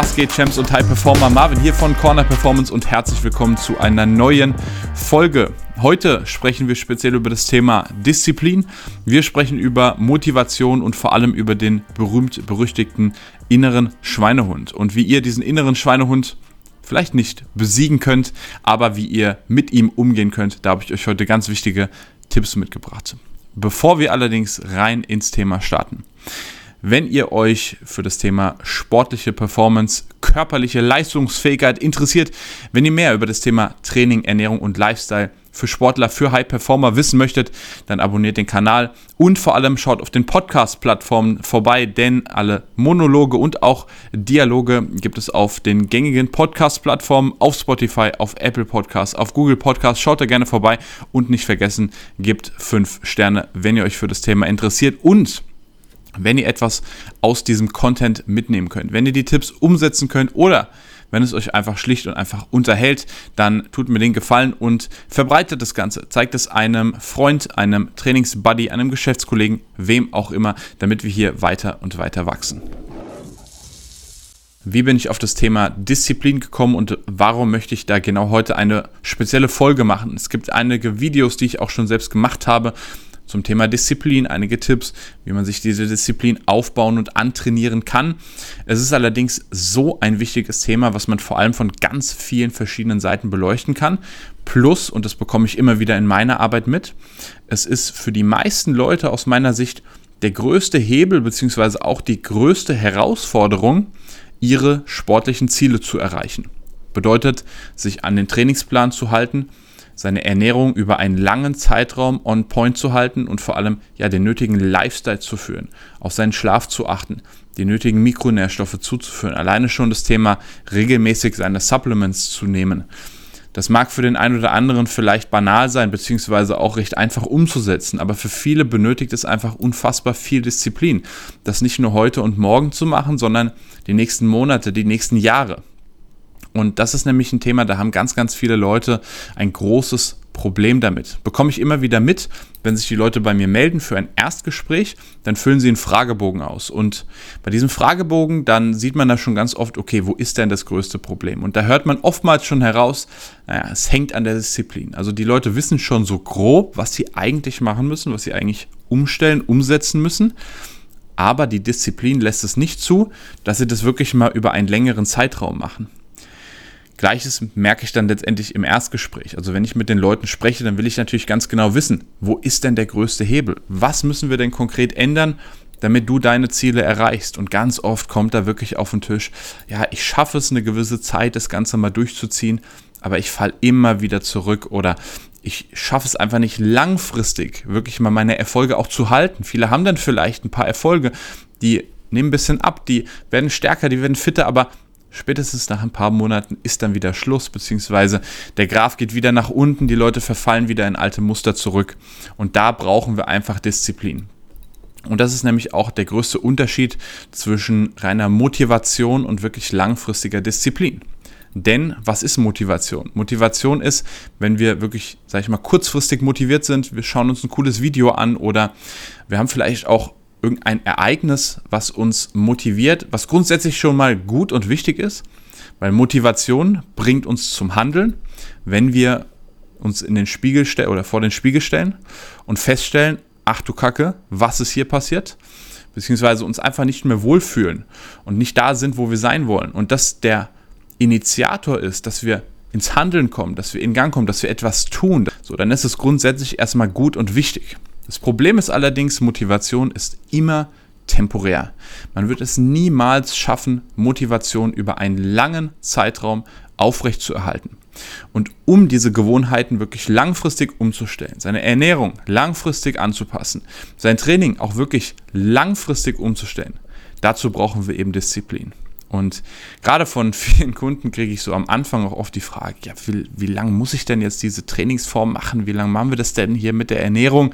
Was geht, Champs und High Performer? Marvin hier von Corner Performance und herzlich willkommen zu einer neuen Folge. Heute sprechen wir speziell über das Thema Disziplin. Wir sprechen über Motivation und vor allem über den berühmt-berüchtigten inneren Schweinehund und wie ihr diesen inneren Schweinehund vielleicht nicht besiegen könnt, aber wie ihr mit ihm umgehen könnt. Da habe ich euch heute ganz wichtige Tipps mitgebracht. Bevor wir allerdings rein ins Thema starten. Wenn ihr euch für das Thema sportliche Performance, körperliche Leistungsfähigkeit interessiert, wenn ihr mehr über das Thema Training, Ernährung und Lifestyle für Sportler, für High Performer wissen möchtet, dann abonniert den Kanal und vor allem schaut auf den Podcast-Plattformen vorbei, denn alle Monologe und auch Dialoge gibt es auf den gängigen Podcast-Plattformen, auf Spotify, auf Apple Podcasts, auf Google Podcasts. Schaut da gerne vorbei und nicht vergessen, gebt 5 Sterne, wenn ihr euch für das Thema interessiert und wenn ihr etwas aus diesem Content mitnehmen könnt, wenn ihr die Tipps umsetzen könnt oder wenn es euch einfach schlicht und einfach unterhält, dann tut mir den Gefallen und verbreitet das Ganze. Zeigt es einem Freund, einem Trainingsbuddy, einem Geschäftskollegen, wem auch immer, damit wir hier weiter und weiter wachsen. Wie bin ich auf das Thema Disziplin gekommen und warum möchte ich da genau heute eine spezielle Folge machen? Es gibt einige Videos, die ich auch schon selbst gemacht habe zum Thema Disziplin, einige Tipps, wie man sich diese Disziplin aufbauen und antrainieren kann. Es ist allerdings so ein wichtiges Thema, was man vor allem von ganz vielen verschiedenen Seiten beleuchten kann. Plus, und das bekomme ich immer wieder in meiner Arbeit mit, es ist für die meisten Leute aus meiner Sicht der größte Hebel beziehungsweise auch die größte Herausforderung, ihre sportlichen Ziele zu erreichen. Bedeutet, sich an den Trainingsplan zu halten, seine Ernährung über einen langen Zeitraum on point zu halten und vor allem ja den nötigen Lifestyle zu führen, auf seinen Schlaf zu achten, die nötigen Mikronährstoffe zuzuführen, alleine schon das Thema regelmäßig seine Supplements zu nehmen. Das mag für den einen oder anderen vielleicht banal sein, beziehungsweise auch recht einfach umzusetzen, aber für viele benötigt es einfach unfassbar viel Disziplin, das nicht nur heute und morgen zu machen, sondern die nächsten Monate, die nächsten Jahre. Und das ist nämlich ein Thema, da haben ganz, ganz viele Leute ein großes Problem damit. Bekomme ich immer wieder mit, wenn sich die Leute bei mir melden für ein Erstgespräch, dann füllen sie einen Fragebogen aus. Und bei diesem Fragebogen, dann sieht man da schon ganz oft, okay, wo ist denn das größte Problem? Und da hört man oftmals schon heraus, naja, es hängt an der Disziplin. Also die Leute wissen schon so grob, was sie eigentlich machen müssen, was sie eigentlich umstellen, umsetzen müssen aber die Disziplin lässt es nicht zu, dass sie das wirklich mal über einen längeren Zeitraum machen. Gleiches merke ich dann letztendlich im Erstgespräch. Also wenn ich mit den Leuten spreche, dann will ich natürlich ganz genau wissen, wo ist denn der größte Hebel? Was müssen wir denn konkret ändern, damit du deine Ziele erreichst? Und ganz oft kommt da wirklich auf den Tisch, ja, ich schaffe es eine gewisse Zeit, das Ganze mal durchzuziehen, aber ich falle immer wieder zurück oder ich schaffe es einfach nicht langfristig, wirklich mal meine Erfolge auch zu halten. Viele haben dann vielleicht ein paar Erfolge, die nehmen ein bisschen ab, die werden stärker, die werden fitter, aber spätestens nach ein paar Monaten ist dann wieder Schluss, beziehungsweise der Graph geht wieder nach unten, die Leute verfallen wieder in alte Muster zurück. Und da brauchen wir einfach Disziplin. Und das ist nämlich auch der größte Unterschied zwischen reiner Motivation und wirklich langfristiger Disziplin. Denn was ist Motivation? Motivation ist, wenn wir wirklich, sag ich mal, kurzfristig motiviert sind, wir schauen uns ein cooles Video an oder wir haben vielleicht auch irgendein Ereignis, was uns motiviert, was grundsätzlich schon mal gut und wichtig ist, weil Motivation bringt uns zum Handeln, wenn wir uns in den Spiegel stellen oder vor den Spiegel stellen und feststellen, ach du Kacke, was ist hier passiert? Beziehungsweise uns einfach nicht mehr wohlfühlen und nicht da sind, wo wir sein wollen. Und dass der Initiator ist, dass wir ins Handeln kommen, dass wir in Gang kommen, dass wir etwas tun, so, dann ist es grundsätzlich erstmal gut und wichtig. Das Problem ist allerdings, Motivation ist immer temporär. Man wird es niemals schaffen, Motivation über einen langen Zeitraum aufrechtzuerhalten. Und um diese Gewohnheiten wirklich langfristig umzustellen, seine Ernährung langfristig anzupassen, sein Training auch wirklich langfristig umzustellen, dazu brauchen wir eben Disziplin. Und gerade von vielen Kunden kriege ich so am Anfang auch oft die Frage, ja, wie, wie lange muss ich denn jetzt diese Trainingsform machen? Wie lange machen wir das denn hier mit der Ernährung?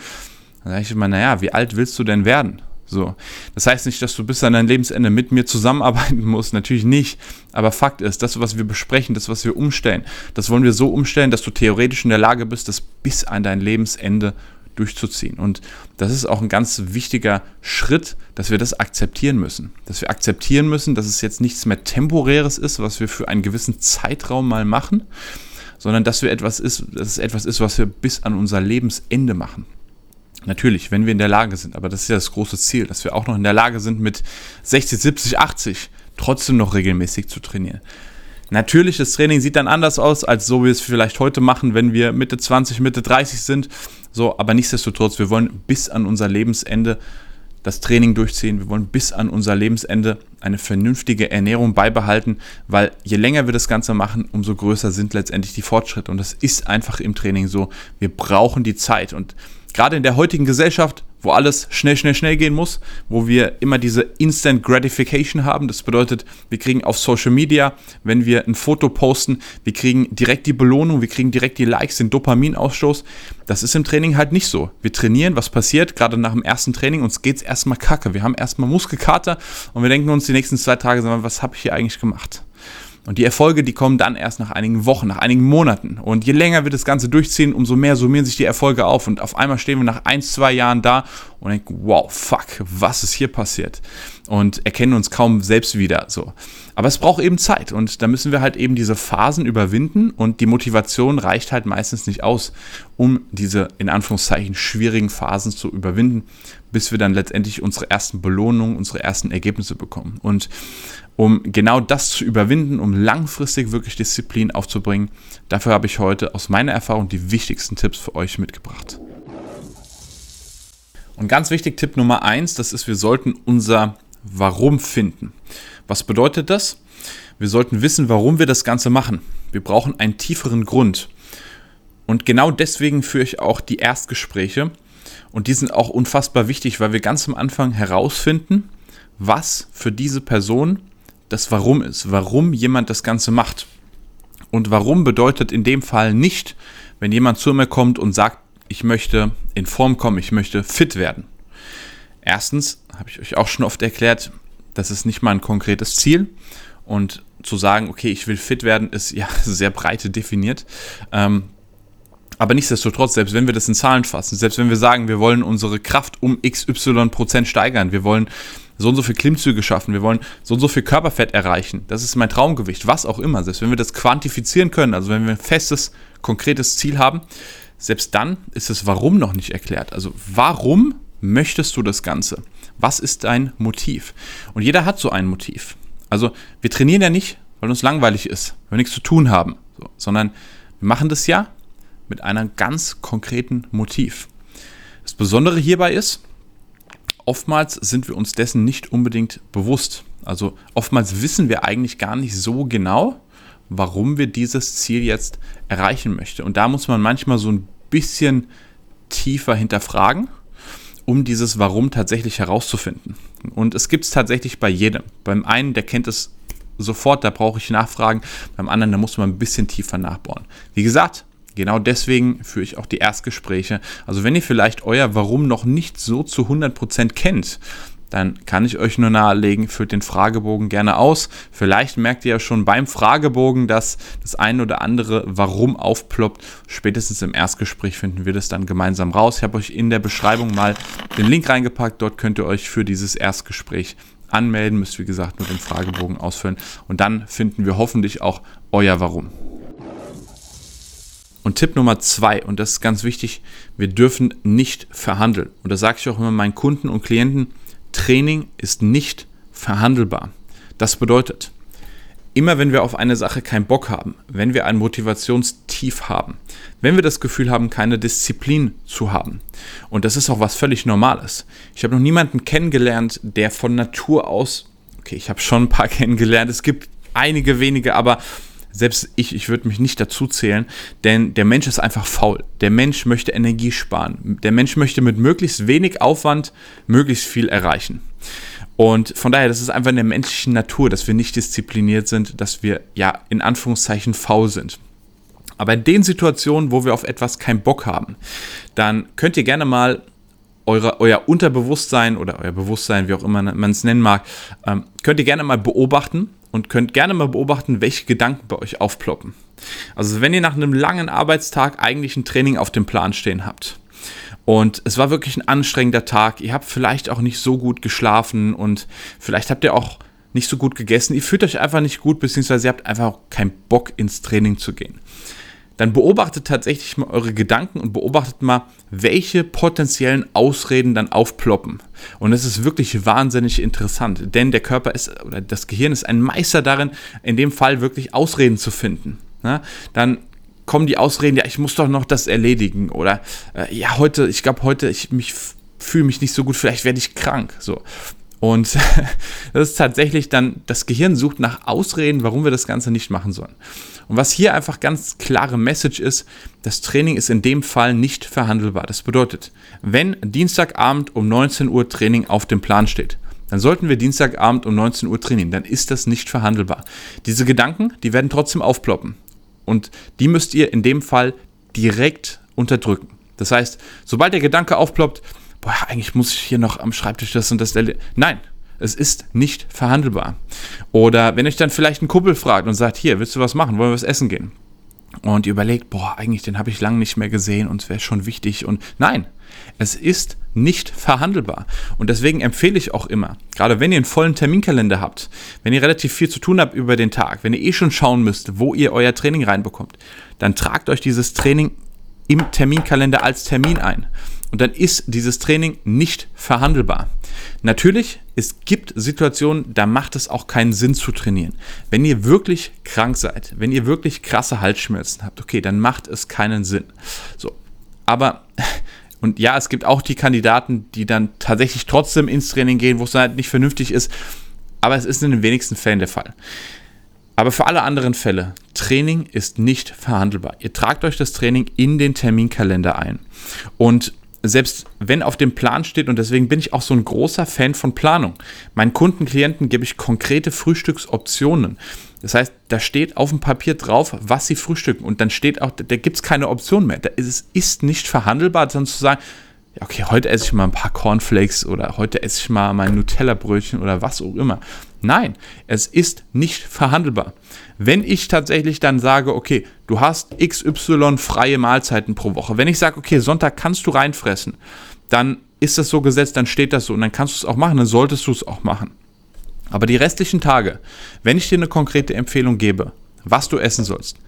Dann sage ich immer, naja, wie alt willst du denn werden? So. Das heißt nicht, dass du bis an dein Lebensende mit mir zusammenarbeiten musst, natürlich nicht. Aber Fakt ist, das, was wir besprechen, das, was wir umstellen, das wollen wir so umstellen, dass du theoretisch in der Lage bist, das bis an dein Lebensende durchzuziehen. Und das ist auch ein ganz wichtiger Schritt, dass wir das akzeptieren müssen. Dass wir akzeptieren müssen, dass es jetzt nichts mehr Temporäres ist, was wir für einen gewissen Zeitraum mal machen, sondern dass wir etwas ist, dass es etwas ist, was wir bis an unser Lebensende machen. Natürlich, wenn wir in der Lage sind, aber das ist ja das große Ziel, dass wir auch noch in der Lage sind, mit 60, 70, 80 trotzdem noch regelmäßig zu trainieren. Natürlich, das Training sieht dann anders aus, als so wie wir es vielleicht heute machen, wenn wir Mitte 20, Mitte 30 sind. So, aber nichtsdestotrotz, wir wollen bis an unser Lebensende das Training durchziehen. Wir wollen bis an unser Lebensende eine vernünftige Ernährung beibehalten, weil je länger wir das Ganze machen, umso größer sind letztendlich die Fortschritte. Und das ist einfach im Training so. Wir brauchen die Zeit. Und gerade in der heutigen Gesellschaft, wo alles schnell, schnell, schnell gehen muss, wo wir immer diese Instant Gratification haben. Das bedeutet, wir kriegen auf Social Media, wenn wir ein Foto posten, wir kriegen direkt die Belohnung, wir kriegen direkt die Likes, den Dopaminausstoß. Das ist im Training halt nicht so. Wir trainieren, was passiert? Gerade nach dem ersten Training, uns geht es erstmal kacke. Wir haben erstmal Muskelkater und wir denken uns die nächsten zwei Tage, was habe ich hier eigentlich gemacht? Und die Erfolge, die kommen dann erst nach einigen Wochen, nach einigen Monaten. Und je länger wir das Ganze durchziehen, umso mehr summieren sich die Erfolge auf. Und auf einmal stehen wir nach ein, zwei Jahren da und denken, wow, fuck, was ist hier passiert? Und erkennen uns kaum selbst wieder. So. Aber es braucht eben Zeit. Und da müssen wir halt eben diese Phasen überwinden. Und die Motivation reicht halt meistens nicht aus, um diese in Anführungszeichen schwierigen Phasen zu überwinden, bis wir dann letztendlich unsere ersten Belohnungen, unsere ersten Ergebnisse bekommen. Und um genau das zu überwinden, um langfristig wirklich Disziplin aufzubringen. Dafür habe ich heute aus meiner Erfahrung die wichtigsten Tipps für euch mitgebracht. Und ganz wichtig, Tipp Nummer eins, das ist, wir sollten unser Warum finden. Was bedeutet das? Wir sollten wissen, warum wir das Ganze machen. Wir brauchen einen tieferen Grund. Und genau deswegen führe ich auch die Erstgespräche. Und die sind auch unfassbar wichtig, weil wir ganz am Anfang herausfinden, was für diese Person das Warum ist, warum jemand das Ganze macht. Und warum bedeutet in dem Fall nicht, wenn jemand zu mir kommt und sagt, ich möchte in Form kommen, ich möchte fit werden. Erstens habe ich euch auch schon oft erklärt, das ist nicht mal ein konkretes Ziel. Und zu sagen, okay, ich will fit werden, ist ja sehr breite definiert. Ähm, aber nichtsdestotrotz, selbst wenn wir das in Zahlen fassen, selbst wenn wir sagen, wir wollen unsere Kraft um XY Prozent steigern, wir wollen so und so viel Klimmzüge schaffen, wir wollen so und so viel Körperfett erreichen, das ist mein Traumgewicht, was auch immer, selbst wenn wir das quantifizieren können, also wenn wir ein festes, konkretes Ziel haben, selbst dann ist das Warum noch nicht erklärt. Also warum möchtest du das Ganze? Was ist dein Motiv? Und jeder hat so ein Motiv. Also wir trainieren ja nicht, weil uns langweilig ist, weil wir nichts zu tun haben, so, sondern wir machen das ja mit einem ganz konkreten Motiv. Das Besondere hierbei ist, oftmals sind wir uns dessen nicht unbedingt bewusst. Also oftmals wissen wir eigentlich gar nicht so genau, warum wir dieses Ziel jetzt erreichen möchten. Und da muss man manchmal so ein bisschen tiefer hinterfragen, um dieses Warum tatsächlich herauszufinden. Und es gibt es tatsächlich bei jedem. Beim einen, der kennt es sofort, da brauche ich Nachfragen. Beim anderen, da muss man ein bisschen tiefer nachbohren. Wie gesagt, Genau deswegen führe ich auch die Erstgespräche. Also wenn ihr vielleicht euer Warum noch nicht so zu 100% kennt, dann kann ich euch nur nahelegen, führt den Fragebogen gerne aus. Vielleicht merkt ihr ja schon beim Fragebogen, dass das ein oder andere Warum aufploppt. Spätestens im Erstgespräch finden wir das dann gemeinsam raus. Ich habe euch in der Beschreibung mal den Link reingepackt. Dort könnt ihr euch für dieses Erstgespräch anmelden. Müsst wie gesagt nur den Fragebogen ausfüllen. Und dann finden wir hoffentlich auch euer Warum. Und Tipp Nummer zwei, und das ist ganz wichtig, wir dürfen nicht verhandeln. Und da sage ich auch immer meinen Kunden und Klienten, Training ist nicht verhandelbar. Das bedeutet, immer wenn wir auf eine Sache keinen Bock haben, wenn wir ein Motivationstief haben, wenn wir das Gefühl haben, keine Disziplin zu haben, und das ist auch was völlig Normales. Ich habe noch niemanden kennengelernt, der von Natur aus, okay, ich habe schon ein paar kennengelernt, es gibt einige wenige, aber selbst ich, ich würde mich nicht dazu zählen, denn der Mensch ist einfach faul. Der Mensch möchte Energie sparen. Der Mensch möchte mit möglichst wenig Aufwand möglichst viel erreichen. Und von daher, das ist einfach in der menschlichen Natur, dass wir nicht diszipliniert sind, dass wir ja in Anführungszeichen faul sind. Aber in den Situationen, wo wir auf etwas keinen Bock haben, dann könnt ihr gerne mal eure, euer Unterbewusstsein oder euer Bewusstsein, wie auch immer man es nennen mag, ähm, könnt ihr gerne mal beobachten und könnt gerne mal beobachten, welche Gedanken bei euch aufploppen. Also wenn ihr nach einem langen Arbeitstag eigentlich ein Training auf dem Plan stehen habt Und es war wirklich ein anstrengender Tag. Ihr habt vielleicht auch nicht so gut geschlafen und vielleicht habt ihr auch nicht so gut gegessen. Ihr fühlt euch einfach nicht gut, beziehungsweise ihr habt einfach keinen Bock ins Training zu gehen. Dann beobachtet tatsächlich mal eure Gedanken und beobachtet mal, welche potenziellen Ausreden dann aufploppen. Und es ist wirklich wahnsinnig interessant, denn der Körper ist, oder das Gehirn ist ein Meister darin, in dem Fall wirklich Ausreden zu finden. Ja, dann kommen die Ausreden, ja, ich muss doch noch das erledigen oder äh, ja, heute, ich glaube heute, ich mich fühle mich nicht so gut, vielleicht werde ich krank. So. Und das ist tatsächlich dann, das Gehirn sucht nach Ausreden, warum wir das Ganze nicht machen sollen. Und was hier einfach ganz klare Message ist, das Training ist in dem Fall nicht verhandelbar. Das bedeutet, wenn Dienstagabend um 19 Uhr Training auf dem Plan steht, dann sollten wir Dienstagabend um 19 Uhr trainieren. Dann ist das nicht verhandelbar. Diese Gedanken, die werden trotzdem aufploppen. Und die müsst ihr in dem Fall direkt unterdrücken. Das heißt, sobald der Gedanke aufploppt, boah, eigentlich muss ich hier noch am Schreibtisch das und das. Nein, es ist nicht verhandelbar. Oder wenn euch dann vielleicht ein Kumpel fragt und sagt, hier, willst du was machen? Wollen wir was essen gehen? Und ihr überlegt, boah, eigentlich den habe ich lange nicht mehr gesehen und es wäre schon wichtig. Und nein, es ist nicht verhandelbar. Und deswegen empfehle ich auch immer, gerade wenn ihr einen vollen Terminkalender habt, wenn ihr relativ viel zu tun habt über den Tag, wenn ihr eh schon schauen müsst, wo ihr euer Training reinbekommt, dann tragt euch dieses Training im Terminkalender als Termin ein. Und dann ist dieses Training nicht verhandelbar. Natürlich, es gibt Situationen, da macht es auch keinen Sinn zu trainieren. Wenn ihr wirklich krank seid, wenn ihr wirklich krasse Halsschmerzen habt, okay, dann macht es keinen Sinn. So, aber und ja, es gibt auch die Kandidaten, die dann tatsächlich trotzdem ins Training gehen, wo es halt nicht vernünftig ist. Aber es ist in den wenigsten Fällen der Fall. Aber für alle anderen Fälle, Training ist nicht verhandelbar. Ihr tragt euch das Training in den Terminkalender ein. Und selbst wenn auf dem Plan steht, und deswegen bin ich auch so ein großer Fan von Planung. Meinen Kunden, Klienten gebe ich konkrete Frühstücksoptionen. Das heißt, da steht auf dem Papier drauf, was sie frühstücken. Und dann steht auch, da gibt es keine Option mehr. Da ist, es ist nicht verhandelbar, dann zu sagen, ja, okay, heute esse ich mal ein paar Cornflakes oder heute esse ich mal mein Nutella-Brötchen oder was auch immer. Nein, es ist nicht verhandelbar. Wenn ich tatsächlich dann sage, okay, du hast XY freie Mahlzeiten pro Woche, wenn ich sage, okay, Sonntag kannst du reinfressen, dann ist das so gesetzt, dann steht das so und dann kannst du es auch machen, dann solltest du es auch machen. Aber die restlichen Tage, wenn ich dir eine konkrete Empfehlung gebe, was du essen sollst,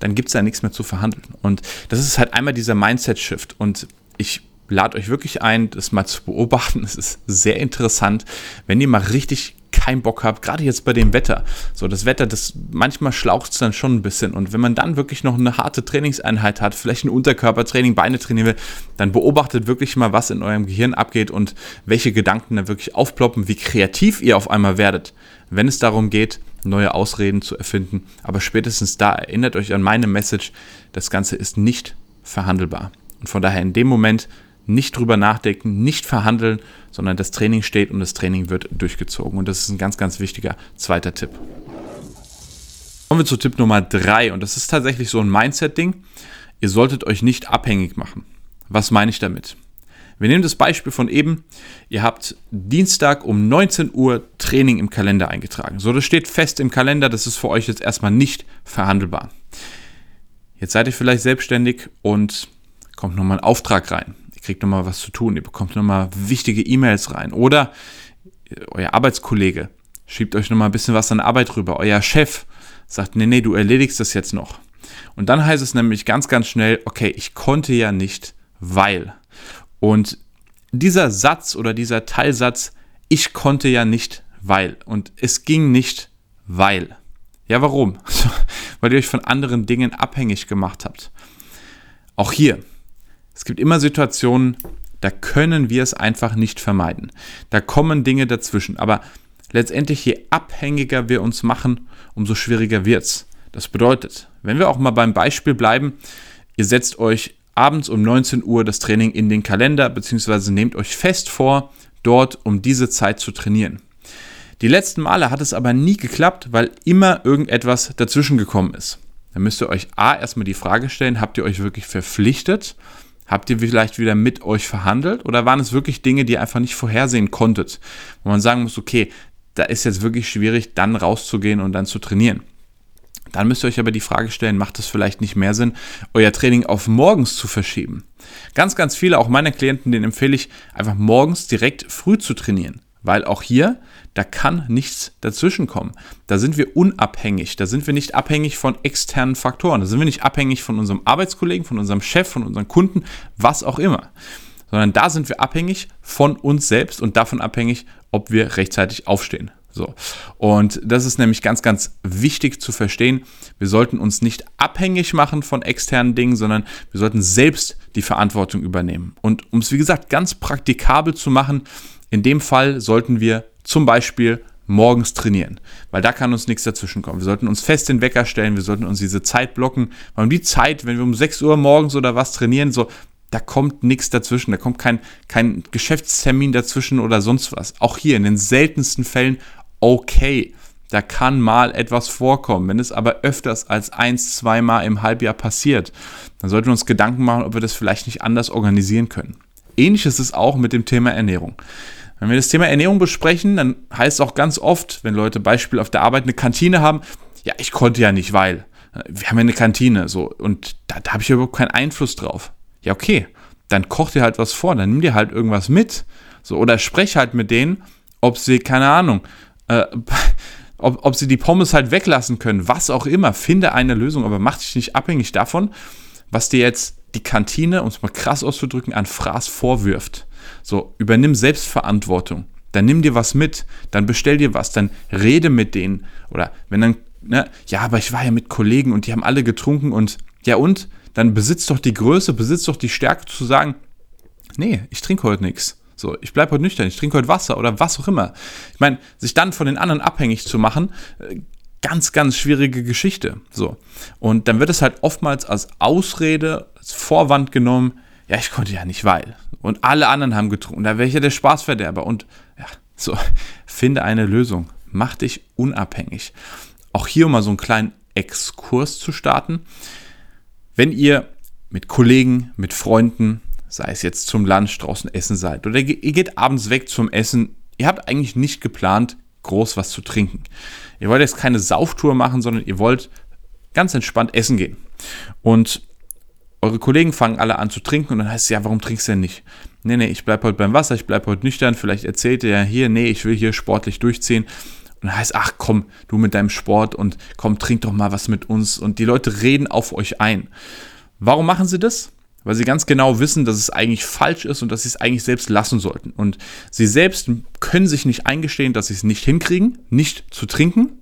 dann gibt es da nichts mehr zu verhandeln. Und das ist halt einmal dieser Mindset-Shift. Und ich lade euch wirklich ein, das mal zu beobachten. Es ist sehr interessant, wenn ihr mal richtig keinen Bock habt, gerade jetzt bei dem Wetter. So, das Wetter, das manchmal schlaucht es dann schon ein bisschen. Und wenn man dann wirklich noch eine harte Trainingseinheit hat, vielleicht ein Unterkörpertraining, Beine trainieren will, dann beobachtet wirklich mal, was in eurem Gehirn abgeht und welche Gedanken da wirklich aufploppen, wie kreativ ihr auf einmal werdet, wenn es darum geht, neue Ausreden zu erfinden. Aber spätestens da erinnert euch an meine Message, das Ganze ist nicht verhandelbar. Und von daher in dem Moment nicht drüber nachdenken, nicht verhandeln, sondern das Training steht und das Training wird durchgezogen. Und das ist ein ganz, ganz wichtiger zweiter Tipp. Kommen wir zu Tipp Nummer drei und das ist tatsächlich so ein Mindset-Ding. Ihr solltet euch nicht abhängig machen. Was meine ich damit? Wir nehmen das Beispiel von eben. Ihr habt Dienstag um 19 Uhr Training im Kalender eingetragen. So, das steht fest im Kalender. Das ist für euch jetzt erstmal nicht verhandelbar. Jetzt seid ihr vielleicht selbstständig und kommt nochmal ein Auftrag rein kriegt nochmal was zu tun, ihr bekommt nochmal wichtige E-Mails rein. Oder euer Arbeitskollege schiebt euch nochmal ein bisschen was an Arbeit rüber. Euer Chef sagt, nee, nee, du erledigst das jetzt noch. Und dann heißt es nämlich ganz, ganz schnell, okay, ich konnte ja nicht, weil. Und dieser Satz oder dieser Teilsatz, ich konnte ja nicht, weil. Und es ging nicht, weil. Ja, warum? weil ihr euch von anderen Dingen abhängig gemacht habt. Auch hier, es gibt immer Situationen, da können wir es einfach nicht vermeiden. Da kommen Dinge dazwischen. Aber letztendlich, je abhängiger wir uns machen, umso schwieriger wird es. Das bedeutet, wenn wir auch mal beim Beispiel bleiben, ihr setzt euch abends um 19 Uhr das Training in den Kalender, beziehungsweise nehmt euch fest vor, dort um diese Zeit zu trainieren. Die letzten Male hat es aber nie geklappt, weil immer irgendetwas dazwischen gekommen ist. Dann müsst ihr euch A erstmal die Frage stellen, habt ihr euch wirklich verpflichtet? Habt ihr vielleicht wieder mit euch verhandelt oder waren es wirklich Dinge, die ihr einfach nicht vorhersehen konntet? Wo man sagen muss, okay, da ist jetzt wirklich schwierig, dann rauszugehen und dann zu trainieren. Dann müsst ihr euch aber die Frage stellen, macht es vielleicht nicht mehr Sinn, euer Training auf morgens zu verschieben? Ganz, ganz viele, auch meine Klienten, denen empfehle ich, einfach morgens direkt früh zu trainieren. Weil auch hier, da kann nichts dazwischen kommen. Da sind wir unabhängig. Da sind wir nicht abhängig von externen Faktoren. Da sind wir nicht abhängig von unserem Arbeitskollegen, von unserem Chef, von unseren Kunden, was auch immer. Sondern da sind wir abhängig von uns selbst und davon abhängig, ob wir rechtzeitig aufstehen. So. Und das ist nämlich ganz, ganz wichtig zu verstehen. Wir sollten uns nicht abhängig machen von externen Dingen, sondern wir sollten selbst die Verantwortung übernehmen. Und um es, wie gesagt, ganz praktikabel zu machen, in dem Fall sollten wir zum Beispiel morgens trainieren, weil da kann uns nichts dazwischen kommen. Wir sollten uns fest den Wecker stellen, wir sollten uns diese Zeit blocken, weil um die Zeit, wenn wir um 6 Uhr morgens oder was trainieren, so, da kommt nichts dazwischen, da kommt kein, kein Geschäftstermin dazwischen oder sonst was. Auch hier in den seltensten Fällen okay. Da kann mal etwas vorkommen. Wenn es aber öfters als eins, zweimal im Halbjahr passiert, dann sollten wir uns Gedanken machen, ob wir das vielleicht nicht anders organisieren können. Ähnliches ist auch mit dem Thema Ernährung. Wenn wir das Thema Ernährung besprechen, dann heißt es auch ganz oft, wenn Leute Beispiel auf der Arbeit eine Kantine haben, ja, ich konnte ja nicht, weil wir haben ja eine Kantine, so und da, da habe ich überhaupt keinen Einfluss drauf. Ja, okay, dann koch dir halt was vor, dann nimm dir halt irgendwas mit, so oder sprech halt mit denen, ob sie keine Ahnung, äh, ob, ob sie die Pommes halt weglassen können, was auch immer, finde eine Lösung, aber mach dich nicht abhängig davon, was dir jetzt die Kantine, um es mal krass auszudrücken, an Fraß vorwirft. So, übernimm Selbstverantwortung. Dann nimm dir was mit, dann bestell dir was, dann rede mit denen. Oder wenn dann, ne, ja, aber ich war ja mit Kollegen und die haben alle getrunken und, ja und? Dann besitzt doch die Größe, besitzt doch die Stärke zu sagen, nee, ich trinke heute nichts. So, ich bleibe heute nüchtern, ich trinke heute Wasser oder was auch immer. Ich meine, sich dann von den anderen abhängig zu machen, äh, ganz, ganz schwierige Geschichte. So. Und dann wird es halt oftmals als Ausrede, als Vorwand genommen, ja, ich konnte ja nicht, weil. Und alle anderen haben getrunken. Da wäre ich ja der Spaßverderber. Und ja, so, finde eine Lösung. Mach dich unabhängig. Auch hier um mal so einen kleinen Exkurs zu starten. Wenn ihr mit Kollegen, mit Freunden, sei es jetzt zum Lunch draußen essen seid oder ihr geht abends weg zum Essen, ihr habt eigentlich nicht geplant, groß was zu trinken. Ihr wollt jetzt keine Sauftour machen, sondern ihr wollt ganz entspannt essen gehen. Und eure Kollegen fangen alle an zu trinken und dann heißt es, ja, warum trinkst du denn nicht? Nee, nee, ich bleibe heute beim Wasser, ich bleibe heute nüchtern, vielleicht erzählt ihr ja hier, nee, ich will hier sportlich durchziehen. Und dann heißt, ach komm, du mit deinem Sport und komm, trink doch mal was mit uns. Und die Leute reden auf euch ein. Warum machen sie das? weil sie ganz genau wissen, dass es eigentlich falsch ist und dass sie es eigentlich selbst lassen sollten. Und sie selbst können sich nicht eingestehen, dass sie es nicht hinkriegen, nicht zu trinken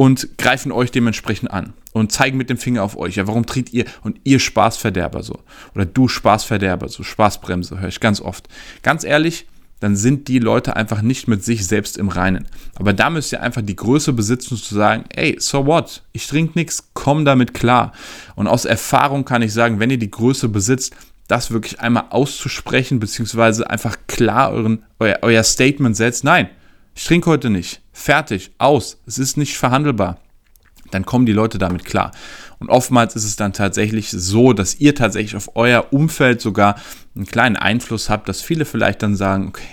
und greifen euch dementsprechend an und zeigen mit dem Finger auf euch. Ja, warum trinkt ihr und ihr Spaßverderber so? Oder du Spaßverderber, so Spaßbremse, höre ich ganz oft. Ganz ehrlich, dann sind die Leute einfach nicht mit sich selbst im Reinen. Aber da müsst ihr einfach die Größe besitzen, zu sagen, ey, so what? Ich trinke nichts, komm damit klar. Und aus Erfahrung kann ich sagen, wenn ihr die Größe besitzt, das wirklich einmal auszusprechen, beziehungsweise einfach klar euren, euer, euer Statement setzt, nein, ich trinke heute nicht. Fertig, aus. Es ist nicht verhandelbar dann kommen die Leute damit klar. Und oftmals ist es dann tatsächlich so, dass ihr tatsächlich auf euer Umfeld sogar einen kleinen Einfluss habt, dass viele vielleicht dann sagen, okay,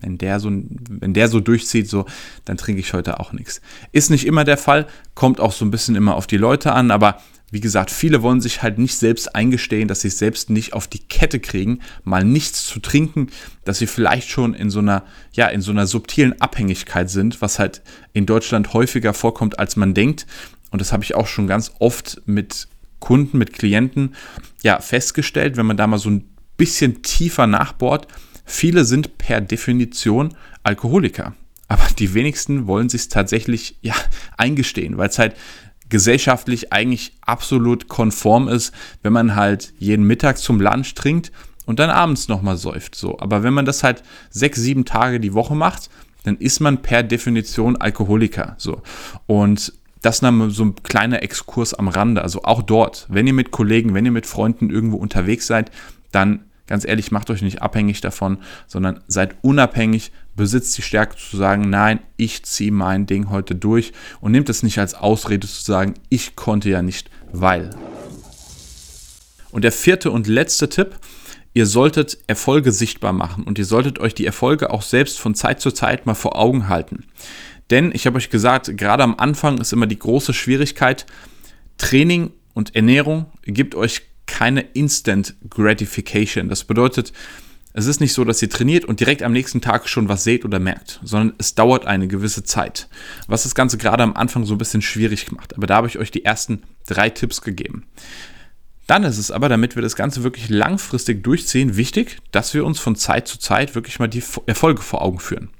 wenn der so, wenn der so durchzieht, so, dann trinke ich heute auch nichts. Ist nicht immer der Fall, kommt auch so ein bisschen immer auf die Leute an, aber wie gesagt, viele wollen sich halt nicht selbst eingestehen, dass sie es selbst nicht auf die Kette kriegen, mal nichts zu trinken, dass sie vielleicht schon in so einer, ja, in so einer subtilen Abhängigkeit sind, was halt in Deutschland häufiger vorkommt, als man denkt und das habe ich auch schon ganz oft mit Kunden, mit Klienten ja festgestellt, wenn man da mal so ein bisschen tiefer nachbohrt, viele sind per Definition Alkoholiker. Aber die wenigsten wollen sich tatsächlich ja, eingestehen, weil es halt gesellschaftlich eigentlich absolut konform ist, wenn man halt jeden Mittag zum Lunch trinkt und dann abends nochmal säuft. So. Aber wenn man das halt sechs, sieben Tage die Woche macht, dann ist man per Definition Alkoholiker. So. Und das dann so ein kleiner Exkurs am Rande. Also auch dort, wenn ihr mit Kollegen, wenn ihr mit Freunden irgendwo unterwegs seid, dann ganz ehrlich, macht euch nicht abhängig davon, sondern seid unabhängig, besitzt die Stärke zu sagen, nein, ich ziehe mein Ding heute durch und nehmt es nicht als Ausrede zu sagen, ich konnte ja nicht, weil. Und der vierte und letzte Tipp, ihr solltet Erfolge sichtbar machen und ihr solltet euch die Erfolge auch selbst von Zeit zu Zeit mal vor Augen halten. Denn ich habe euch gesagt, gerade am Anfang ist immer die große Schwierigkeit, Training und Ernährung gibt euch keine Instant Gratification. Das bedeutet, es ist nicht so, dass ihr trainiert und direkt am nächsten Tag schon was seht oder merkt, sondern es dauert eine gewisse Zeit. Was das Ganze gerade am Anfang so ein bisschen schwierig macht. Aber da habe ich euch die ersten drei Tipps gegeben. Dann ist es aber, damit wir das Ganze wirklich langfristig durchziehen, wichtig, dass wir uns von Zeit zu Zeit wirklich mal die Erfolge vor Augen führen.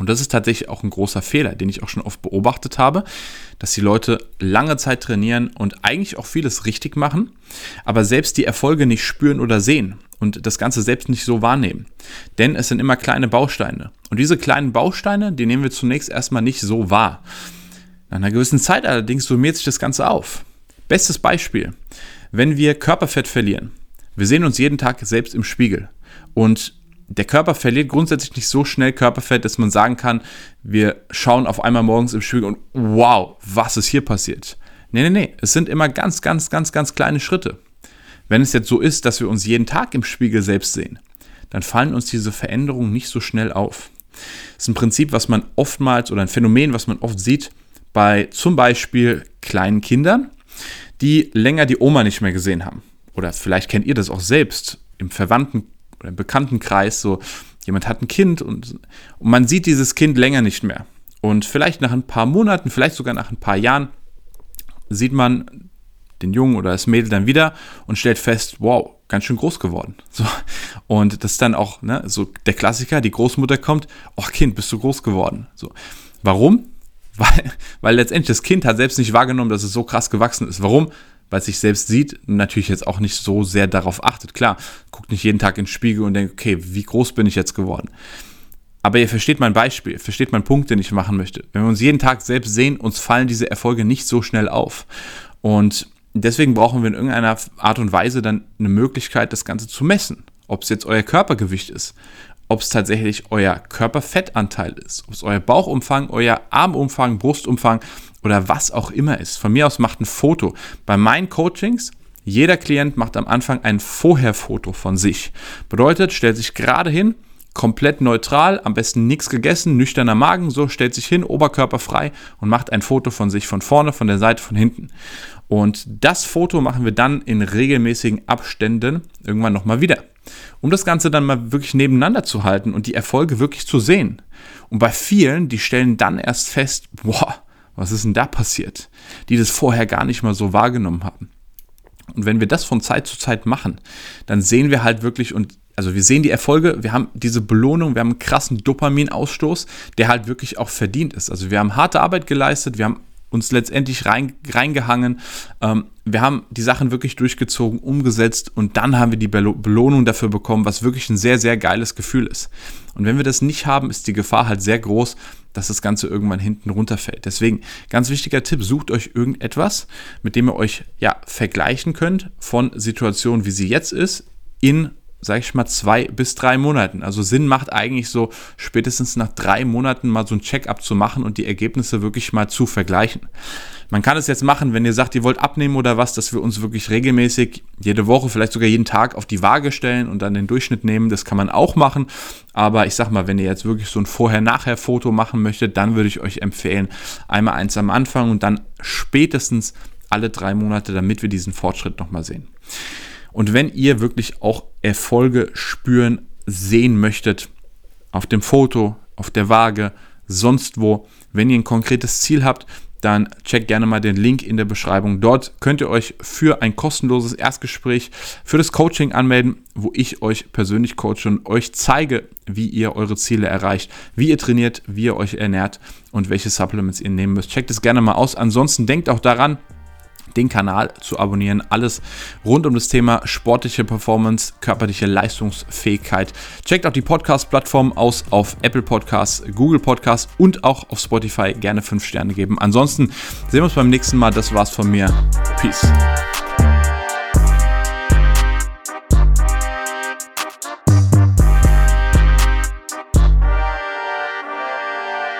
Und das ist tatsächlich auch ein großer Fehler, den ich auch schon oft beobachtet habe, dass die Leute lange Zeit trainieren und eigentlich auch vieles richtig machen, aber selbst die Erfolge nicht spüren oder sehen und das Ganze selbst nicht so wahrnehmen. Denn es sind immer kleine Bausteine. Und diese kleinen Bausteine, die nehmen wir zunächst erstmal nicht so wahr. Nach einer gewissen Zeit allerdings summiert sich das Ganze auf. Bestes Beispiel, wenn wir Körperfett verlieren. Wir sehen uns jeden Tag selbst im Spiegel. Und der Körper verliert grundsätzlich nicht so schnell Körperfett, dass man sagen kann, wir schauen auf einmal morgens im Spiegel und wow, was ist hier passiert? Nee, nee, nee, es sind immer ganz, ganz, ganz, ganz kleine Schritte. Wenn es jetzt so ist, dass wir uns jeden Tag im Spiegel selbst sehen, dann fallen uns diese Veränderungen nicht so schnell auf. Das ist ein Prinzip, was man oftmals oder ein Phänomen, was man oft sieht bei zum Beispiel kleinen Kindern, die länger die Oma nicht mehr gesehen haben. Oder vielleicht kennt ihr das auch selbst im Verwandten- oder im Bekanntenkreis. So, jemand hat ein Kind und, und man sieht dieses Kind länger nicht mehr. Und vielleicht nach ein paar Monaten, vielleicht sogar nach ein paar Jahren, sieht man den Jungen oder das Mädel dann wieder und stellt fest, wow, ganz schön groß geworden. So. Und das ist dann auch ne, so der Klassiker, die Großmutter kommt, ach Kind, bist du groß geworden. So. Warum? Weil, weil letztendlich das Kind hat selbst nicht wahrgenommen, dass es so krass gewachsen ist. Warum? Weil sich selbst sieht natürlich jetzt auch nicht so sehr darauf achtet. Klar, guckt nicht jeden Tag in den Spiegel und denkt, okay, wie groß bin ich jetzt geworden? Aber ihr versteht mein Beispiel, versteht meinen Punkt, den ich machen möchte. Wenn wir uns jeden Tag selbst sehen, uns fallen diese Erfolge nicht so schnell auf. Und deswegen brauchen wir in irgendeiner Art und Weise dann eine Möglichkeit, das Ganze zu messen. Ob es jetzt euer Körpergewicht ist, ob es tatsächlich euer Körperfettanteil ist, ob es euer Bauchumfang, euer Armumfang, Brustumfang oder was auch immer ist. Von mir aus macht ein Foto. Bei meinen Coachings, jeder Klient macht am Anfang ein Vorherfoto von sich. Bedeutet, stellt sich gerade hin, komplett neutral, am besten nichts gegessen, nüchterner Magen, so stellt sich hin, Oberkörper frei und macht ein Foto von sich von vorne, von der Seite, von hinten. Und das Foto machen wir dann in regelmäßigen Abständen irgendwann nochmal wieder. Um das Ganze dann mal wirklich nebeneinander zu halten und die Erfolge wirklich zu sehen. Und bei vielen, die stellen dann erst fest, boah, was ist denn da passiert? Die das vorher gar nicht mal so wahrgenommen haben. Und wenn wir das von Zeit zu Zeit machen, dann sehen wir halt wirklich und also wir sehen die Erfolge, wir haben diese Belohnung, wir haben einen krassen Dopaminausstoß, der halt wirklich auch verdient ist. Also wir haben harte Arbeit geleistet, wir haben uns letztendlich rein, reingehangen. Ähm, wir haben die Sachen wirklich durchgezogen, umgesetzt und dann haben wir die Belohnung dafür bekommen, was wirklich ein sehr, sehr geiles Gefühl ist. Und wenn wir das nicht haben, ist die Gefahr halt sehr groß, dass das Ganze irgendwann hinten runterfällt. Deswegen ganz wichtiger Tipp, sucht euch irgendetwas, mit dem ihr euch ja vergleichen könnt von Situationen, wie sie jetzt ist, in sage ich mal, zwei bis drei Monaten. Also Sinn macht eigentlich so spätestens nach drei Monaten mal so ein Check-up zu machen und die Ergebnisse wirklich mal zu vergleichen. Man kann es jetzt machen, wenn ihr sagt, ihr wollt abnehmen oder was, dass wir uns wirklich regelmäßig jede Woche, vielleicht sogar jeden Tag auf die Waage stellen und dann den Durchschnitt nehmen. Das kann man auch machen. Aber ich sag mal, wenn ihr jetzt wirklich so ein Vorher-Nachher-Foto machen möchtet, dann würde ich euch empfehlen, einmal eins am Anfang und dann spätestens alle drei Monate, damit wir diesen Fortschritt nochmal sehen. Und wenn ihr wirklich auch Erfolge spüren, sehen möchtet, auf dem Foto, auf der Waage, sonst wo, wenn ihr ein konkretes Ziel habt, dann checkt gerne mal den Link in der Beschreibung. Dort könnt ihr euch für ein kostenloses Erstgespräch für das Coaching anmelden, wo ich euch persönlich coache und euch zeige, wie ihr eure Ziele erreicht, wie ihr trainiert, wie ihr euch ernährt und welche Supplements ihr nehmen müsst. Checkt es gerne mal aus. Ansonsten denkt auch daran, den Kanal zu abonnieren. Alles rund um das Thema sportliche Performance, körperliche Leistungsfähigkeit. Checkt auch die Podcast-Plattform aus auf Apple Podcasts, Google Podcasts und auch auf Spotify. Gerne 5 Sterne geben. Ansonsten sehen wir uns beim nächsten Mal. Das war's von mir. Peace.